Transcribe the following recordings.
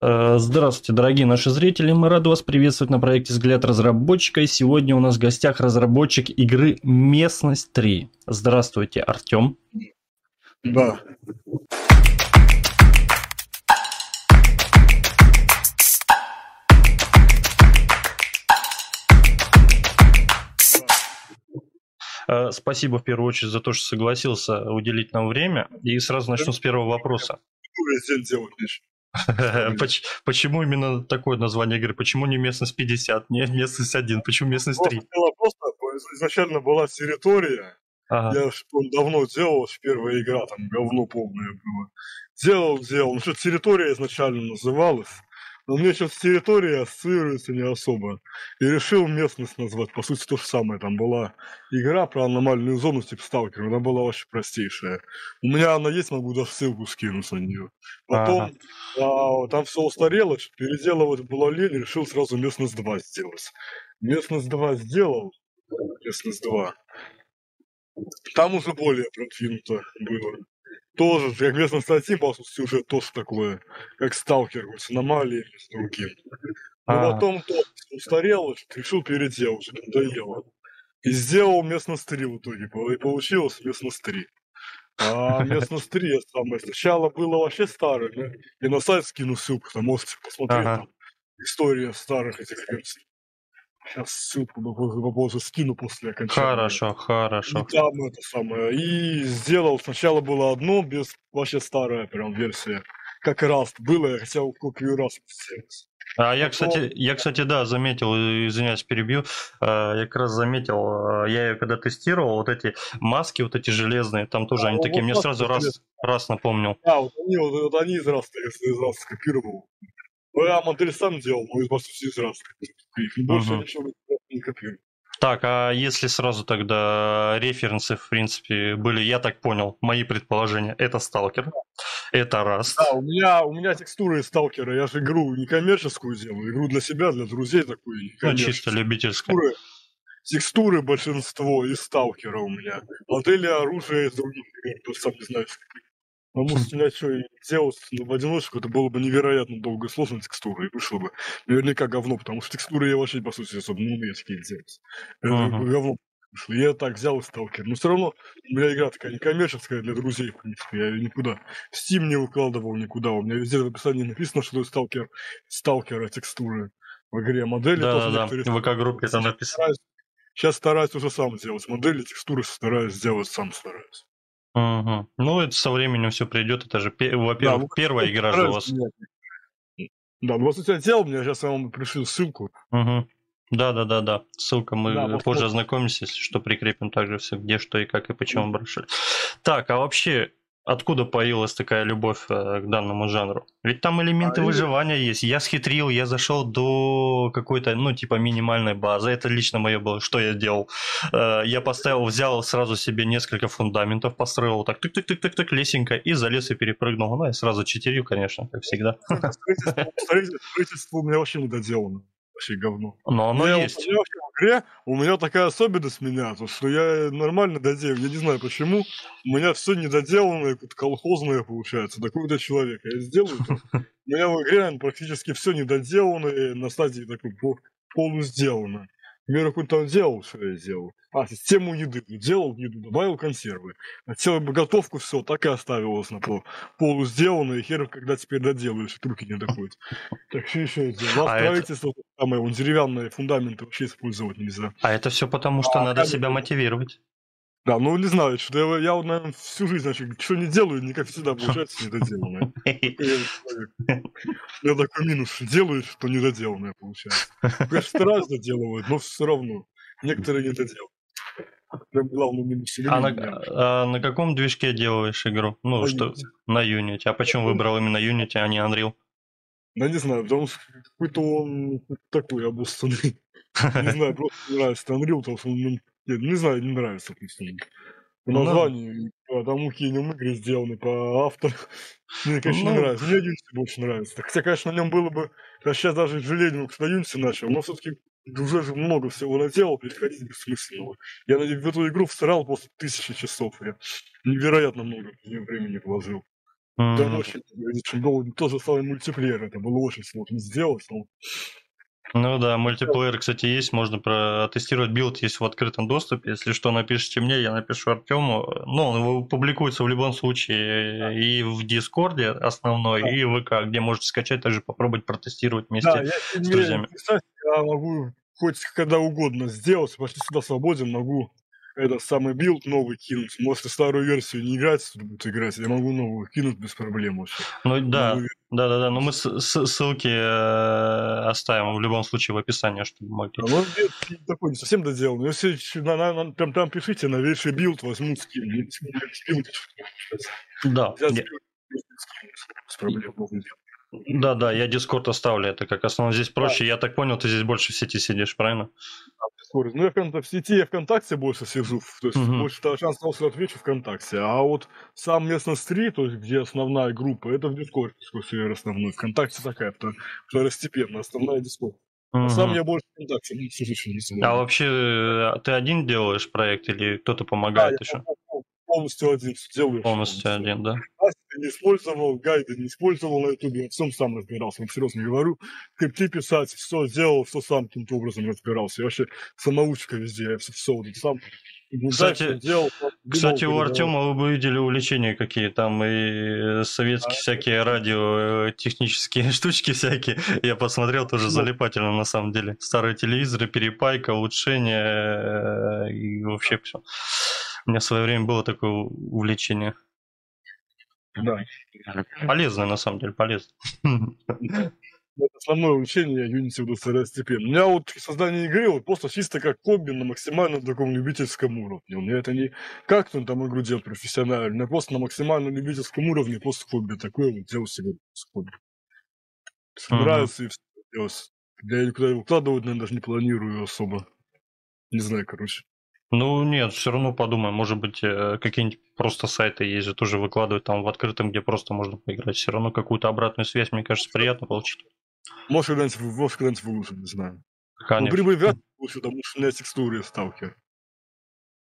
Э, здравствуйте, дорогие наши зрители. Мы рады вас приветствовать на проекте «Взгляд разработчика». И сегодня у нас в гостях разработчик игры «Местность 3». Здравствуйте, Артем. Да. Э, спасибо в первую очередь за то, что согласился уделить нам время. И сразу начну с первого вопроса. Почему именно такое название игры? Почему не местность 50, не местность 1? Почему местность 3? Просто изначально была территория. Ага. Я давно делал, первая игра, там говно полное было. Делал, делал. Ну что, территория изначально называлась. Но мне сейчас территория ассоциируется не особо. И решил местность назвать. По сути, то же самое. Там была игра про аномальную зону типа Сталкер. Она была вообще простейшая. У меня она есть, могу даже ссылку скинуть на нее. Потом ага. а, там все устарело, переделывать было лень, решил сразу местность 2 сделать. Местность 2 сделал. Местность 2. Там уже более продвинуто было тоже, как местно статьи, по сути, уже тоже такое, как сталкер, с аномалиями, с другим. Но а. потом то устарел, решил переделать, надоело. И сделал местность 3 в итоге, и получилось местность 3. А местность 3 самое сначала было вообще старое, я на сайт скину ссылку, там можете посмотреть ага. там история старых этих версий. Сейчас ссылку попозже скину после окончания. Хорошо, хорошо. И там это самое. И сделал, сначала было одно, без вообще старая прям версия. Как раз было, я хотел копию раз сделать. А я, кстати, я, кстати, да, заметил, извиняюсь, перебью, а, я как раз заметил, а, я ее когда тестировал, вот эти маски, вот эти железные, там тоже а, они вот такие, мне сразу раз, раз напомнил. Да, вот они, вот, вот они из раз, из раз скопировал. Я модель сам делал, но по сути из раз. Больше угу. ничего не копирую. Так, а если сразу тогда референсы, в принципе, были, я так понял, мои предположения, это сталкер, это раз. Да, у меня, у меня текстуры сталкера, я же игру не коммерческую делаю, игру для себя, для друзей такую. Ну, чисто любительскую. Текстуры, текстуры большинство из сталкера у меня. Модели оружия из других игр, то сам не знаю, Потому что что, делать в одиночку, это было бы невероятно долго и сложно текстуры, и вышло бы наверняка говно, потому что текстуры я вообще, по сути, особо не умею такие делать. Это говно вышло. Я так взял и сталкер. Но все равно у меня игра такая некоммерческая для друзей, в принципе. Я ее никуда. В Steam не выкладывал никуда. У меня везде в описании написано, что это сталкер, сталкера текстуры в игре. Модели да, да, да. В ВК-группе там написано. Сейчас стараюсь уже сам сделать модели, текстуры стараюсь сделать сам стараюсь. Угу. Ну, это со временем все придет. Это же, во-первых, да, первая игра же у вас. Да, ну, вот у тебя делал, мне сейчас я вам пришлю ссылку. Угу. Да, да, да, да. Ссылка мы да, позже вот. ознакомимся, если что, прикрепим также все, где, что и как и почему бросили. Так, а вообще, Откуда появилась такая любовь э, к данному жанру? Ведь там элементы а выживания есть. Я схитрил, я зашел до какой-то, ну, типа минимальной базы. Это лично мое было, что я делал. Э, я поставил, взял сразу себе несколько фундаментов, построил так тык-тык-тык-тык, лесенько, и залез и перепрыгнул. Ну, я сразу читерил, конечно, как всегда. Строительство у меня вообще не доделано вообще говно. Но оно я, есть. У меня в игре у меня такая особенность меня, то, что я нормально доделаю. Я не знаю почему. У меня все недоделанное, колхозное получается. Такой то человек. Я сделаю. У меня в игре практически все недоделанное на стадии такой полусделано. Например, какой там делал, что я делал. А, систему еды. Делал еду, добавил консервы. Хотел бы готовку, все, так и оставилось на пол. Полу сделано, и хер, когда теперь доделаешь, руки не доходят. Так что еще я делал. А строительство это... самое, он деревянные фундаменты вообще использовать нельзя. А это все потому, что а, надо себя мотивировать. Да, ну не знаю, что я, я вот, наверное, всю жизнь, значит, что не делаю, никак всегда получается недоделанное. Я такой минус, делаю, что недоделанное получается. Конечно, стараюсь доделывать, но все равно. Некоторые не доделают. Прям главный минус. А на, а на каком движке делаешь игру? Ну, на что? Unity. На Unity. А почему выбрал именно Unity, а не Unreal? Да не знаю, потому что какой-то он такой обоссанный. Не знаю, просто не нравится Unreal, потому что он нет, не знаю, не нравится песня. По ну, названию, по тому, какие нем игры сделаны, по автору. Мне, конечно, ну... не нравится. Мне Unity больше нравится. Хотя, конечно, на нем было бы... Я сейчас даже жалею, что на Unity начал, но все-таки уже же много всего наделал, переходить бессмысленного. Я в эту игру всрал полтысячи часов. Я невероятно много времени вложил. Mm-hmm. Да, очень, очень долго, тоже самый мультиплеер, это было очень сложно сделать, но ну да, мультиплеер, кстати, есть, можно протестировать билд, есть в открытом доступе. Если что, напишите мне, я напишу Артему. Ну, он публикуется в любом случае и в Дискорде основной, да. и в ВК, где можете скачать, также попробовать протестировать вместе да, я, с друзьями. Я могу хоть когда угодно сделать, почти всегда свободен, могу этот самый билд новый кинуть. Может, старую версию не играть, тут будет играть, я могу новую кинуть без проблем вообще. Ну да, да, да, да, но мы ссылки э, оставим в любом случае в описании, чтобы могли. А ну, такой не совсем доделан. Если на, на, на, там, там пишите, на новейший билд возьму, скину. Да. Без проблем. Да, да, я Дискорд оставлю, это как основное. Здесь проще, да. я так понял, ты здесь больше в сети сидишь, правильно? Скорость. Ну, я в, в сети я ВКонтакте больше сижу, то есть угу. больше шанс того, что отвечу ВКонтакте. А вот сам Местность 3, то есть где основная группа, это в Дискорде сервер основной. ВКонтакте такая второстепенная, основная Дискорд. Угу. А сам я больше ВКонтакте, не сижу, не А вообще э, ты один делаешь проект или кто-то помогает да, еще? Я полностью один делаю. Полностью один, да? Не использовал, гайды не использовал на ютубе, я всем сам разбирался, вам серьезно говорю. Крипты писать, все сделал, все сам каким-то образом разбирался. Я вообще самоучка везде, я все, все вот сам кстати, делал, кстати, у Артема вы бы видели увлечения какие там и советские а, всякие радио, технические штучки всякие. Я посмотрел тоже залипательно на самом деле. Старые телевизоры, перепайка, улучшение э, и вообще все. У меня в свое время было такое увлечение. Да. Полезное, на самом деле, полезно. Это основное увлечение Unity буду второстепенно. У меня вот создание игры вот просто чисто как хобби на максимально таком любительском уровне. У меня это не как он там игру делать профессионально, просто на максимально любительском уровне, просто хобби такое вот делал себе хобби. Нравится и все делать. Я никуда его вкладывать, наверное, даже не планирую особо. Не знаю, короче. Ну нет, все равно подумаем, может быть, э, какие-нибудь просто сайты же, тоже выкладывают там в открытом, где просто можно поиграть. Все равно какую-то обратную связь, мне кажется, приятно получить. Может, когда-нибудь, может, когда-нибудь выложим, не знаю. Конечно. Ну, прибыль лучше, потому что у меня текстуры сталкер.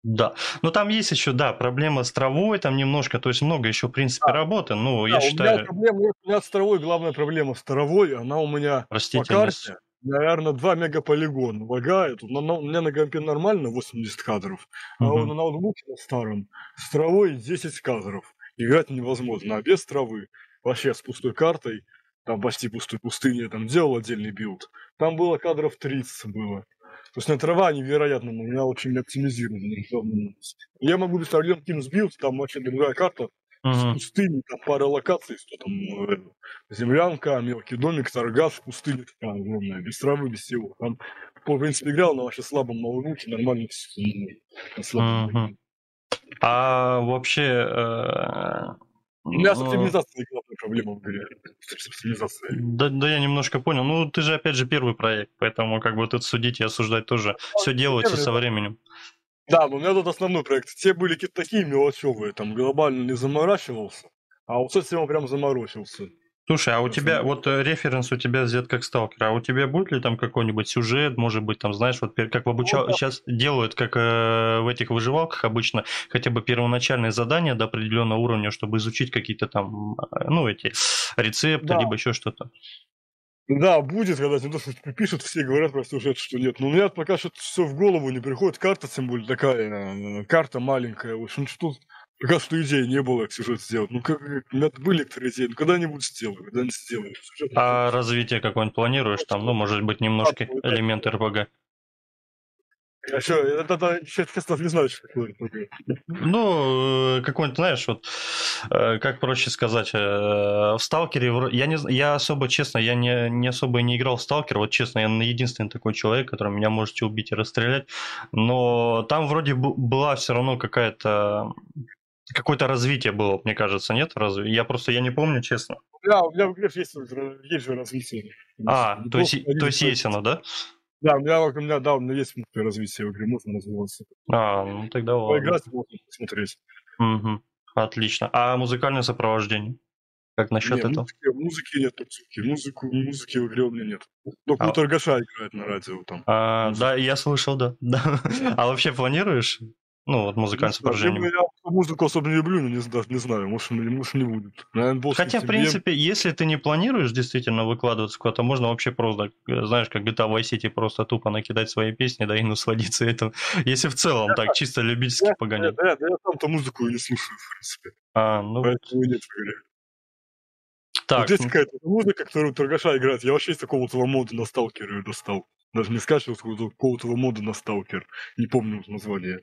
Да, но там есть еще, да, проблема с травой, там немножко, то есть много еще, в принципе, да. работы, ну, да, я у считаю... Меня проблема, у меня с травой, главная проблема с травой, она у меня по карте, наверное, 2 мегаполигона лагает. На, на, у меня на компе нормально 80 кадров, а uh-huh. на ноутбуке на старом с травой 10 кадров. Играть невозможно, а без травы, вообще с пустой картой, там почти пустой пустыне, там делал отдельный билд. Там было кадров 30 было. То есть на трава невероятно, у меня очень оптимизирована. Я могу без проблем кинуть билд, там вообще другая карта, uh-huh. пустыни, там пара локаций, что там э, землянка, мелкий домик, торгаш, пустыня такая огромная, без травы, без всего. Там, по принципе, играл на вообще слабом ноутбуке, нормально все. Uh-huh. А вообще... Э... У меня с оптимизацией главная проблема в игре. Да, да, я немножко понял. Ну, ты же, опять же, первый проект, поэтому как бы тут судить и осуждать тоже. Ну, все делается первый, со временем. Да, но у меня тут основной проект. Те были какие-то такие мелочевые, там глобально не заморачивался. А вот с этим прям заморочился. Слушай, а у тебя, вот э, референс у тебя взят как сталкер, а у тебя будет ли там какой-нибудь сюжет, может быть, там, знаешь, вот как в обучал... ну, сейчас делают, как э, в этих выживалках обычно, хотя бы первоначальные задания до определенного уровня, чтобы изучить какие-то там, э, ну, эти рецепты, да. либо еще что-то. Да, будет, когда тебе что пишут, все говорят про сюжет, что нет. Но у меня пока что все в голову не приходит. Карта, тем более, такая, э, карта маленькая. В общем, что Пока что идеи не было, как сюжет сделать. Ну, как, у меня были некоторые идеи, ну, когда-нибудь сделаю, когда-нибудь сделаю. Сюжет, а сюжет. развитие какое-нибудь планируешь там? Ну, может быть, немножко а, элемент РПГ? Что, это, это, честно, не знаю, что такое. Ну, э, какой-нибудь, знаешь, вот, э, как проще сказать, э, в Сталкере, я, не, я особо, честно, я не, не особо не играл в Сталкер, вот честно, я единственный такой человек, который меня можете убить и расстрелять, но там вроде была все равно какая-то какое-то развитие было, мне кажется, нет? Разве? Я просто я не помню, честно. Да, у меня в игре есть, есть же развитие. А, то есть, то есть есть оно, да? Да, у меня, у меня, да, у меня есть развитие в игре, можно развиваться. А, ну тогда ладно. Поиграть можно посмотреть. Угу. Отлично. А музыкальное сопровождение? Как насчет не, этого? Музыки, музыки нет музыки. Музыку, музыки в игре у меня нет. Только а... Торгаша играет на радио там. А, да, я слышал, да. да. а вообще планируешь? Ну, вот музыкальное сопровождение. Я, музыку особо не люблю, но не, даже не знаю, может, может не будет. Наверное, Хотя, в принципе, если ты не планируешь действительно выкладываться куда-то, можно вообще просто, знаешь, как GTA Vice City, просто тупо накидать свои песни, да, и насладиться этим. Если в целом так, чисто любительски погонять. Да, да, я там-то музыку не слушаю, в принципе. А, ну... Поэтому нет. Так. Вот есть какая-то музыка, которую Торгаша играет. Я вообще из такого-то мода на сталкера ее достал. Даже не скачивал какого-то мода на сталкер. Не помню название.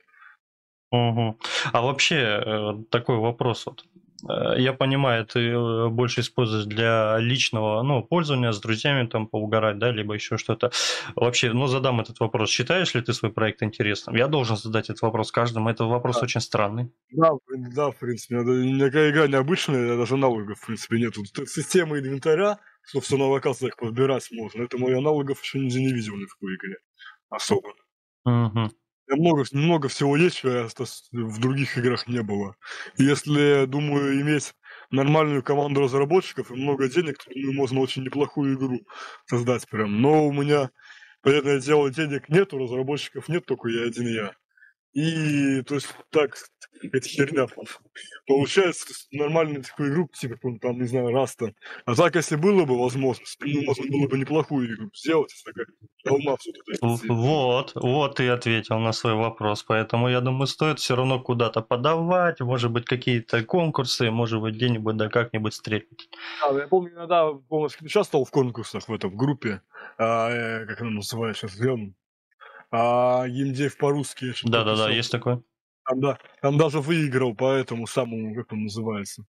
Угу. А вообще, э, такой вопрос вот. Э, я понимаю, ты э, больше используешь для личного ну, пользования, с друзьями там поугарать, да, либо еще что-то. Вообще, ну, задам этот вопрос. Считаешь ли ты свой проект интересным? Я должен задать этот вопрос каждому. Это вопрос да. очень странный. Да, да, в принципе. Никакая игра необычная, даже аналогов, в принципе, нет. Система инвентаря, что все на локациях подбирать можно. Это мои аналогов еще нигде не видел ни в какой игре. Особо. Угу много, много всего есть, что в других играх не было. Если, думаю, иметь нормальную команду разработчиков и много денег, то думаю, можно очень неплохую игру создать прям. Но у меня, понятное дело, денег нету, разработчиков нет, только я один я. И, то есть, так, это херня. Получается, нормальную такую игру, типа, там, не знаю, Раста. А так, если было бы возможность, ну, можно было бы неплохую игру сделать, если такая волна Вот, вот ты ответил на свой вопрос. Поэтому, я думаю, стоит все равно куда-то подавать, может быть, какие-то конкурсы, может быть, где-нибудь, да как-нибудь стрелять. Да, я помню, иногда полностью участвовал в конкурсах в этом, в группе, а, э, как она называется сейчас, а геймдев по-русски. Да-да-да, есть такое. Там, да, там даже выиграл по этому самому, как он называется.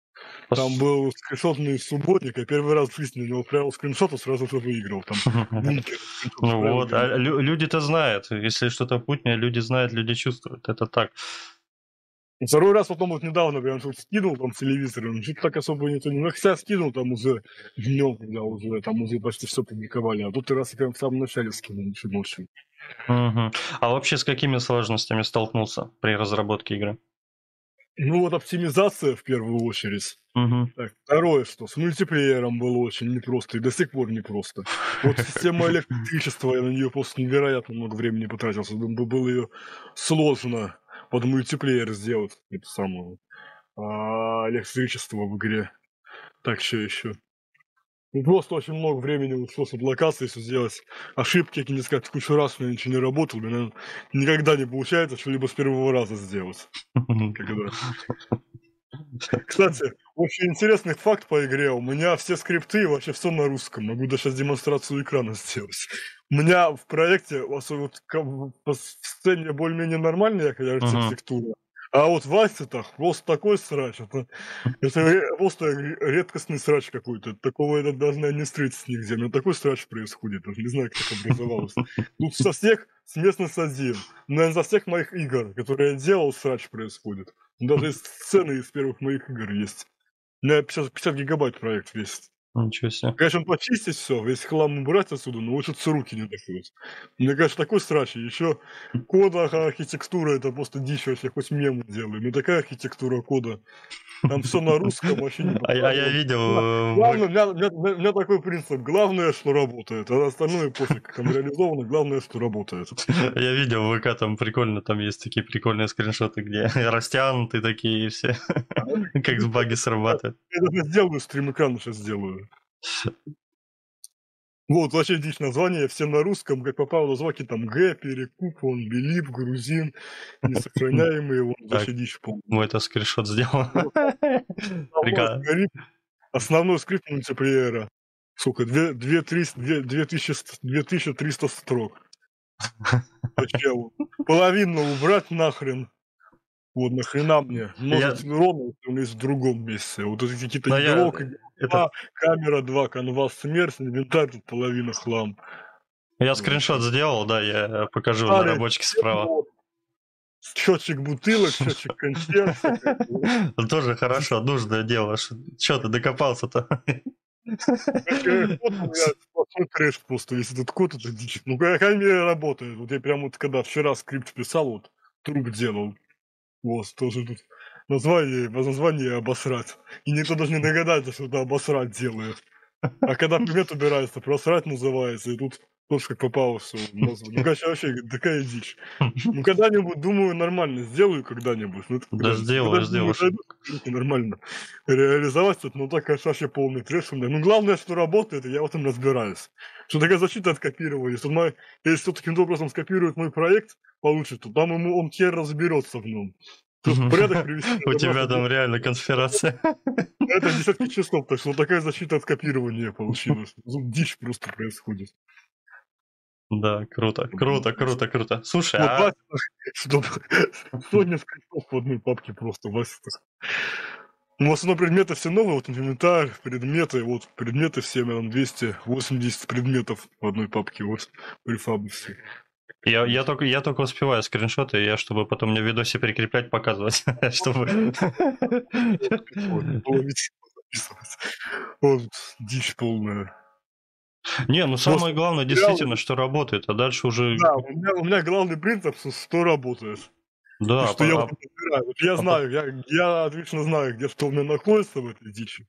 Там был скриншотный субботник, и первый раз в жизни у него отправил скриншот, и сразу же выиграл. Там Ну вот, а люди-то знают. Если что-то путнее, люди знают, люди чувствуют. Это так. Второй раз потом вот недавно прям тут скинул там телевизор, ну что-то так особо не... Ну, хотя скинул там уже днем, когда уже там уже почти все публиковали, а тут раз я прям в самом начале скинул, еще ночью. Угу. А вообще с какими сложностями столкнулся при разработке игры? Ну вот оптимизация в первую очередь. Угу. Так, второе, что с мультиплеером было очень непросто и до сих пор непросто. Вот система электричества, я на нее просто невероятно много времени потратился. Думаю, было ее сложно под мультиплеер сделать это самое а, электричество в игре. Так что еще. Ну, просто очень много времени ушло с локацией все сделать. Ошибки, как не сказать, кучу раз у меня ничего не работало. У меня никогда не получается что-либо с первого раза сделать. Кстати, очень интересный факт по игре. У меня все скрипты вообще все на русском. Могу даже сейчас демонстрацию экрана сделать. У меня в проекте, особенно по сцене более-менее нормальная архитектура, а вот в Аститах просто такой срач. Это, это просто редкостный срач какой-то. Такого я даже не встретить нигде. Меня такой срач происходит. Даже не знаю, как это образовалось. Тут со всех с местных один. Наверное, за всех моих игр, которые я делал, срач происходит. Даже сцены из первых моих игр есть. У меня 50, 50 гигабайт проект весит. Ничего себе. Конечно, почистить все, весь хлам убрать отсюда, но лучше руки не доходят. Мне кажется, такой страшный. Еще кода архитектура, это просто дичь вообще, хоть мем делаю. Ну такая архитектура кода. Там все на русском, вообще не а, а я видел... Э, главное, у, меня, у, меня, у меня такой принцип. Главное, что работает. А остальное пофиг, как там реализовано. Главное, что работает. Я видел в ВК, там прикольно, там есть такие прикольные скриншоты, где растянутые такие все. Как с баги срабатывает. Я даже сделаю стрим экрана сейчас сделаю. Вот, вообще дичь название, все на русском, как попало на звуки, там Г, Перекуп, он, Белип, Грузин, несохраняемые, вот, вообще дичь полная. Мы это скриншот сделал. Основной скрипт мультиплеера. Сука, 2300 строк. Половину убрать нахрен. Вот нахрена мне? Может, я... ровно есть в другом месте. Вот эти какие-то я... это... камера 2, canvas смерть, инвентарь тут половина хлам. Я скриншот сделал, да, я покажу Старый, на рабочке справа. Счетчик бутылок, счетчик консерв. Тоже хорошо, нужное дело. Что ты докопался-то? Трэш просто, если тут код, это дичь. Ну, мере, работает. Вот я прям вот, когда вчера скрипт писал, вот, труп делал, вот, тоже тут название, название обосрать. И никто даже не догадается, что это обосрать делает. А когда предмет убирается, просрать называется, и тут Тоже как попалось в мозг. Ну, короче, вообще такая дичь. Ну, когда-нибудь, думаю, нормально сделаю когда-нибудь. Ну, да, сделаешь, сделаешь. Нормально реализовать тут, но так, конечно, вообще полный трэш. Ну, главное, что работает, и я в этом разбираюсь. Что такая защита от копирования. Мой, если кто таким образом скопирует мой проект, получит, то там ему он хер разберется в нем. Порядок привести. У тебя там реально конспирация. Это десятки часов, так что такая защита от копирования получилась. Дичь просто происходит. Да, круто, круто, круто, круто. Слушай, а... Чтобы сотня скрипов в одной папке просто, Вася. Ну, в основном предметы все новые, вот инвентарь, предметы, вот предметы все, наверное, 280 предметов в одной папке, вот префабы все. Я, я, только, я только успеваю скриншоты, я, чтобы потом мне в видосе прикреплять, показывать. чтобы... Вот, дичь полная. Не, ну самое главное действительно, что работает, а дальше уже... Да, у меня, у меня главный принцип, что работает. Да, что а, я, вот, я а, знаю, я, я отлично знаю, где что у меня находится в этой дичи.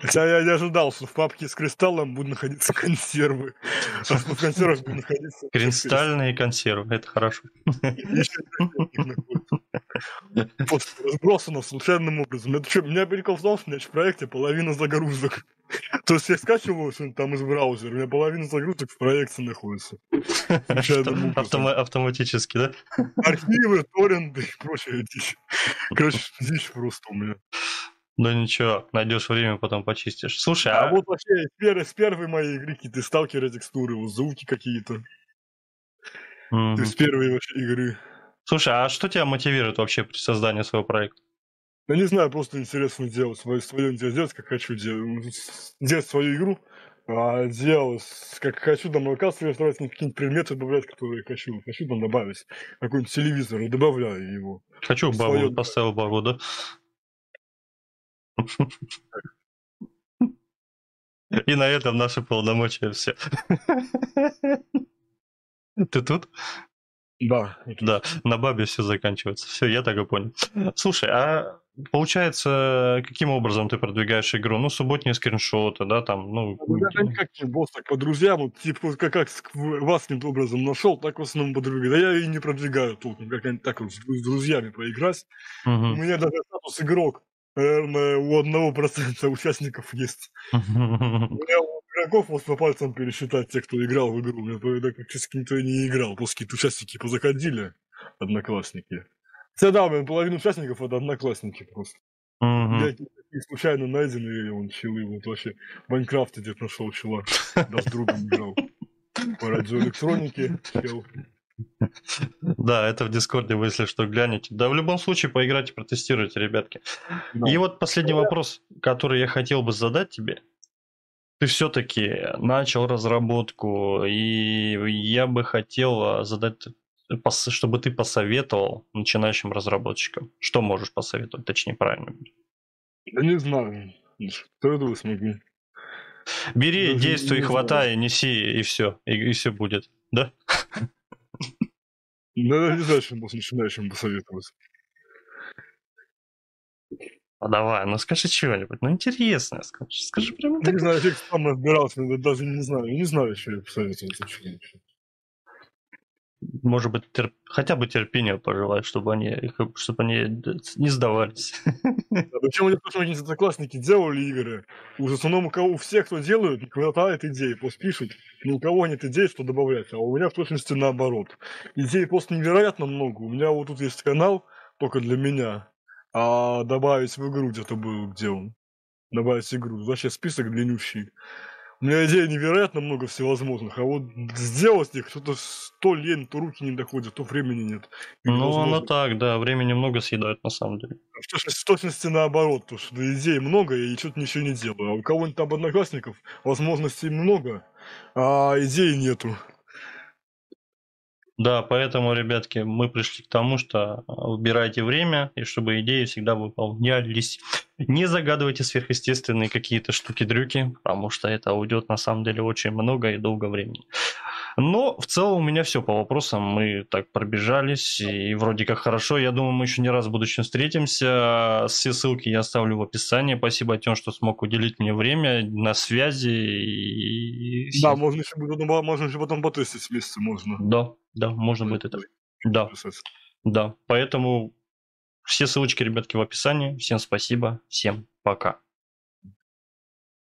Хотя я не ожидал, что в папке с кристаллом будут находиться консервы. А в консервах будут находиться... Кристальные консервы, это хорошо. Разбросано случайным образом. Это что, меня прикол в том, что у меня в проекте половина загрузок. То есть я скачиваю что там из браузера, у меня половина загрузок в проекте находится. Автоматически, да? Архивы, торренты и прочее дичь. Короче, дичь просто у меня. Ну ничего, найдешь время, потом почистишь. Слушай, а... а... вот вообще с первой, с первой моей игры какие-то сталкеры текстуры, вот звуки какие-то. Mm-hmm. То есть первые вообще игры. Слушай, а что тебя мотивирует вообще при создании своего проекта? Я не знаю, просто интересно делать свое, свое делать, как хочу делать. Делать свою игру, а делать как хочу, там локации рисовать, какие-нибудь предметы добавлять, которые хочу. Хочу там добавить какой-нибудь телевизор и добавляю его. Хочу бабу, свое... поставил бабу, да? И на этом наши полномочия все. Ты тут? Да. Да, на бабе все заканчивается. Все, я так и понял. Слушай, а получается, каким образом ты продвигаешь игру? Ну, субботние скриншоты, да, там, ну... я никак не босс, так по друзьям, вот, типа, как, как вас каким-то образом нашел, так в основном продвигаю. Да я и не продвигаю толком, как так вот с друзьями поиграть. Угу. У меня даже статус игрок наверное, у одного процента участников есть. У меня у игроков вот по пальцам пересчитать те, кто играл в игру. Меня практически никто и не играл. Просто какие-то участники позаходили, одноклассники. Хотя да, блин, половина участников это одноклассники просто. Я случайно найденные он чилы, вот вообще в Майнкрафте где-то нашел чела, да с другом играл. По радиоэлектронике чел. Да, это в Дискорде вы, если что, глянете. Да, в любом случае, поиграйте, протестируйте, ребятки. И вот последний вопрос, который я хотел бы задать тебе. Ты все-таки начал разработку, и я бы хотел задать, чтобы ты посоветовал начинающим разработчикам. Что можешь посоветовать, точнее, правильно? Да не знаю. Что это вы смогли? Бери, Даже действуй, хватай, неси, и все. И, и все будет. Да? Ну, не знаю, что начинающим посоветовать. А давай, ну скажи чего-нибудь, ну интересное, скажи, скажи прямо так. Не знаю, я сам разбирался, даже не знаю, не знаю, что я посоветовать. Может быть, терп... хотя бы терпения пожелать, чтобы они, чтобы они не сдавались. Да, причем они тоже они одноклассники делали игры. В основном у, кого, у всех, кто делают, не хватает идей, просто пишут. Но у кого нет идей, что добавлять. А у меня в точности наоборот. Идей просто невероятно много. У меня вот тут есть канал, только для меня. А добавить в игру где-то был, где он? Добавить игру. Вообще список длиннющий. У меня идей невероятно много всевозможных, а вот сделать их что-то то лень, то руки не доходят, то времени нет. Ну, оно так, да, времени много съедают на самом деле. В точности, в точности наоборот, потому что идей много, и что-то ничего не делаю. А у кого-нибудь там одноклассников возможностей много, а идей нету. Да, поэтому, ребятки, мы пришли к тому, что выбирайте время, и чтобы идеи всегда выполнялись. Не загадывайте сверхъестественные какие-то штуки-дрюки, потому что это уйдет на самом деле очень много и долго времени. Но в целом у меня все по вопросам. Мы так пробежались, и вроде как хорошо. Я думаю, мы еще не раз в будущем встретимся. Все ссылки я оставлю в описании. Спасибо, Артем, что смог уделить мне время на связи. И... Да, можно еще, можно еще потом потестить вместе, можно. Да, да, можно будет это. Да, да. Поэтому все ссылочки, ребятки, в описании. Всем спасибо, всем пока.